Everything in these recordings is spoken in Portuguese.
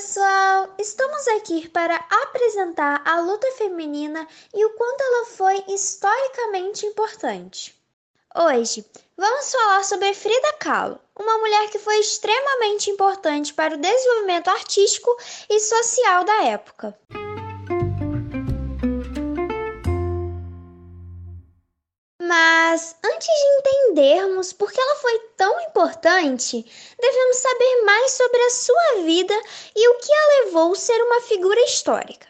pessoal! Estamos aqui para apresentar a luta feminina e o quanto ela foi historicamente importante. Hoje, vamos falar sobre Frida Kahlo, uma mulher que foi extremamente importante para o desenvolvimento artístico e social da época. Mas antes de entendermos por que ela foi tão importante, devemos saber mais sobre a sua vida e o que a levou a ser uma figura histórica.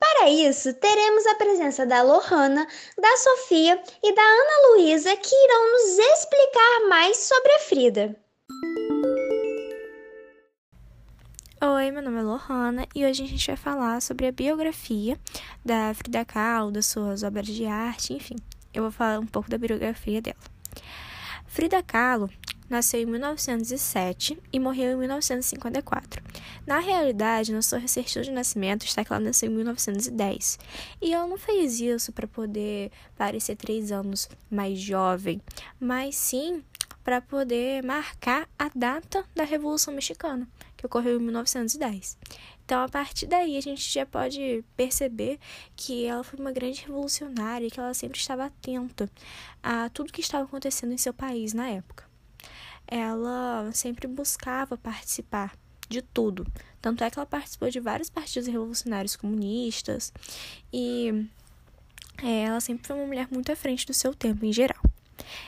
Para isso, teremos a presença da Lohana, da Sofia e da Ana Luísa que irão nos explicar mais sobre a Frida. Oi, meu nome é Lohana e hoje a gente vai falar sobre a biografia da Frida Kahlo, das suas obras de arte, enfim. Eu vou falar um pouco da biografia dela. Frida Kahlo nasceu em 1907 e morreu em 1954. Na realidade, na sua certidão de nascimento está que ela nasceu em 1910. E ela não fez isso para poder parecer três anos mais jovem, mas sim para poder marcar a data da Revolução Mexicana, que ocorreu em 1910. Então, a partir daí, a gente já pode perceber que ela foi uma grande revolucionária que ela sempre estava atenta a tudo que estava acontecendo em seu país na época ela sempre buscava participar de tudo. Tanto é que ela participou de vários partidos revolucionários comunistas e é, ela sempre foi uma mulher muito à frente do seu tempo em geral.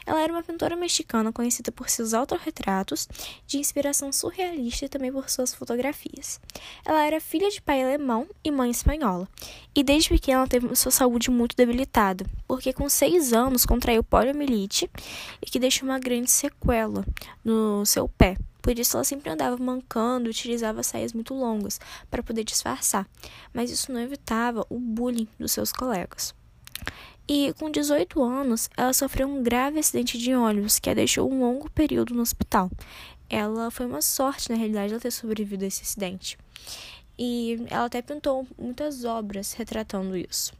Ela era uma pintora mexicana conhecida por seus autorretratos, de inspiração surrealista e também por suas fotografias. Ela era filha de pai alemão e mãe espanhola, e desde pequena teve sua saúde muito debilitada, porque com seis anos contraiu poliomielite e que deixou uma grande sequela no seu pé. Por isso ela sempre andava mancando utilizava saias muito longas para poder disfarçar, mas isso não evitava o bullying dos seus colegas. E com 18 anos, ela sofreu um grave acidente de ônibus que a deixou um longo período no hospital. Ela foi uma sorte, na realidade, ela ter sobrevivido a esse acidente. E ela até pintou muitas obras retratando isso.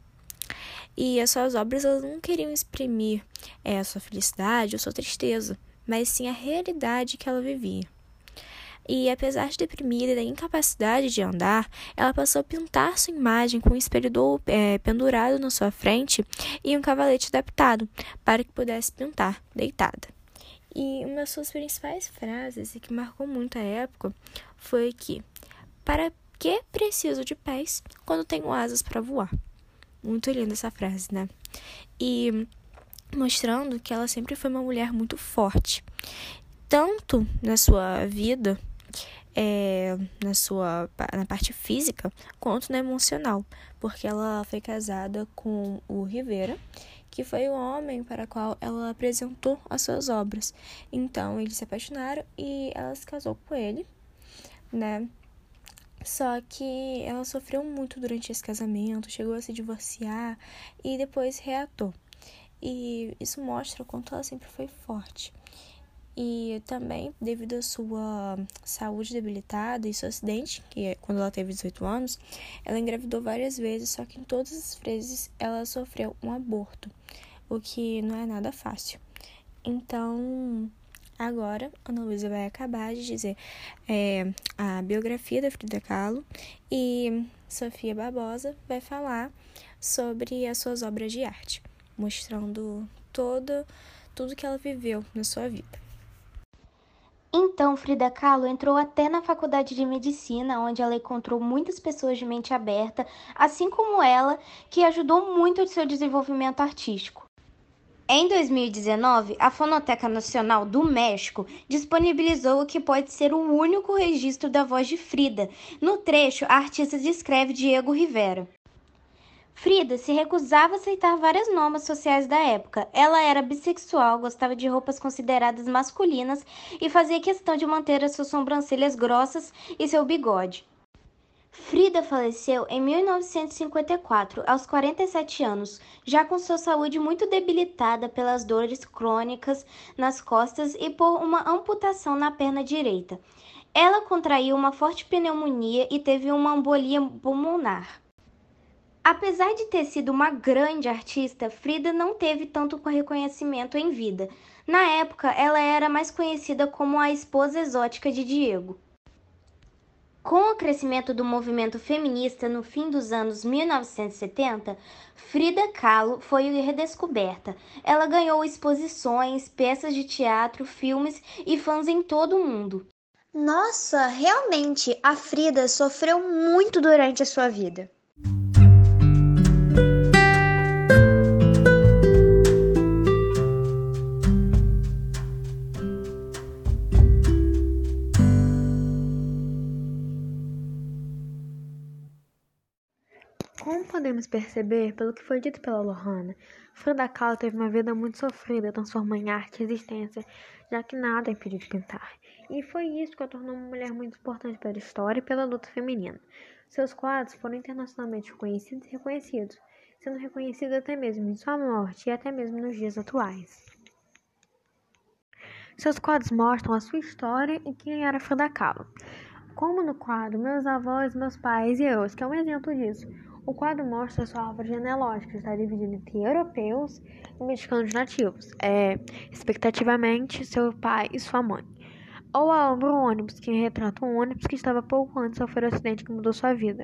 E as suas obras elas não queriam exprimir é, a sua felicidade ou sua tristeza, mas sim a realidade que ela vivia. E apesar de deprimida e da incapacidade de andar, ela passou a pintar sua imagem com um espelho é, pendurado na sua frente e um cavalete adaptado para que pudesse pintar deitada. E uma das suas principais frases, e que marcou muito a época, foi que: Para que preciso de pés quando tenho asas para voar? Muito linda essa frase, né? E mostrando que ela sempre foi uma mulher muito forte, tanto na sua vida é, na sua na parte física quanto na emocional, porque ela foi casada com o Rivera, que foi o homem para qual ela apresentou as suas obras. Então eles se apaixonaram e ela se casou com ele, né? Só que ela sofreu muito durante esse casamento, chegou a se divorciar e depois reatou. E isso mostra o quanto ela sempre foi forte. E também, devido à sua saúde debilitada e seu acidente, que é quando ela teve 18 anos, ela engravidou várias vezes, só que em todas as vezes ela sofreu um aborto, o que não é nada fácil. Então, agora, Ana Luísa vai acabar de dizer é, a biografia da Frida Kahlo e Sofia Barbosa vai falar sobre as suas obras de arte, mostrando todo, tudo que ela viveu na sua vida. Então, Frida Kahlo entrou até na faculdade de medicina, onde ela encontrou muitas pessoas de mente aberta, assim como ela, que ajudou muito o seu desenvolvimento artístico. Em 2019, a Fonoteca Nacional do México disponibilizou o que pode ser o único registro da voz de Frida. No trecho, a artista descreve Diego Rivera. Frida se recusava a aceitar várias normas sociais da época. Ela era bissexual, gostava de roupas consideradas masculinas e fazia questão de manter as suas sobrancelhas grossas e seu bigode. Frida faleceu em 1954, aos 47 anos, já com sua saúde muito debilitada pelas dores crônicas nas costas e por uma amputação na perna direita. Ela contraiu uma forte pneumonia e teve uma embolia pulmonar. Apesar de ter sido uma grande artista, Frida não teve tanto reconhecimento em vida. Na época, ela era mais conhecida como a esposa exótica de Diego. Com o crescimento do movimento feminista no fim dos anos 1970, Frida Kahlo foi redescoberta. Ela ganhou exposições, peças de teatro, filmes e fãs em todo o mundo. Nossa, realmente, a Frida sofreu muito durante a sua vida. Podemos perceber pelo que foi dito pela Lohana, Frida Kahlo teve uma vida muito sofrida, transformou em arte a existência, já que nada impediu de pintar. E foi isso que a tornou uma mulher muito importante pela história e pela luta feminina. Seus quadros foram internacionalmente conhecidos e reconhecidos, sendo reconhecidos até mesmo em sua morte e até mesmo nos dias atuais. Seus quadros mostram a sua história e quem era Frida Kahlo. Como no quadro Meus Avós, Meus Pais e Eu, que é um exemplo disso. O quadro mostra sua árvore genealógica, está dividida entre europeus e mexicanos nativos, é, respectivamente seu pai e sua mãe. Ou a obra O ônibus, que retrata um ônibus que estava pouco antes sofrer o acidente que mudou sua vida.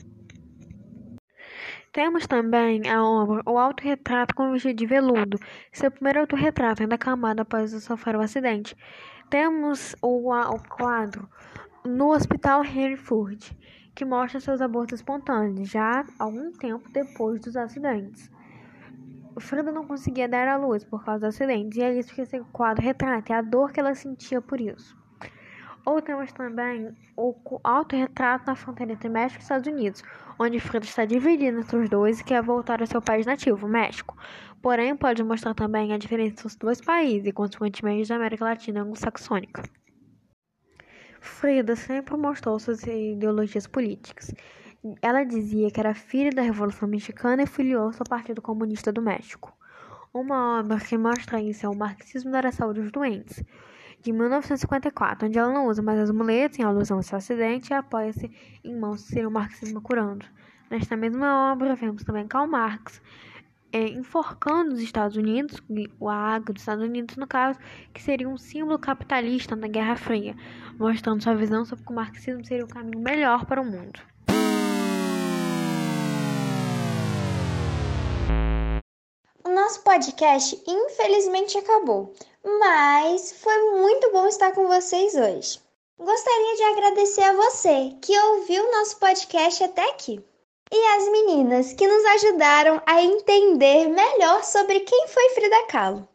Temos também a obra O Autorretrato com Vestido de Veludo, seu primeiro autorretrato, ainda acamado após sofrer o acidente. Temos o, o quadro No Hospital Henry Ford, que mostra seus abortos espontâneos, já algum tempo depois dos acidentes. Frida não conseguia dar à luz por causa dos acidentes, e é isso que esse quadro retrata, é a dor que ela sentia por isso. Ou temos também o autorretrato na fronteira entre México e Estados Unidos, onde Frida está dividida entre os dois e quer voltar ao seu país nativo, México. Porém, pode mostrar também a diferença entre os dois países e, consequentemente, da América Latina anglo-saxônica. Frida sempre mostrou suas ideologias políticas. Ela dizia que era filha da Revolução Mexicana e filiou-se ao Partido Comunista do México. Uma obra que mostra isso é o Marxismo da Saúde dos Doentes, de 1954, onde ela não usa mais as muletas em alusão ao seu acidente e apoia-se em mãos de ser o marxismo curando. Nesta mesma obra, vemos também Karl Marx é, enforcando os Estados Unidos, o AG dos Estados Unidos, no caso, que seria um símbolo capitalista na Guerra Fria, mostrando sua visão sobre que o marxismo seria o caminho melhor para o mundo. O nosso podcast infelizmente acabou, mas foi muito bom estar com vocês hoje. Gostaria de agradecer a você que ouviu nosso podcast até aqui e as meninas que nos ajudaram a entender melhor sobre quem foi Frida Kahlo.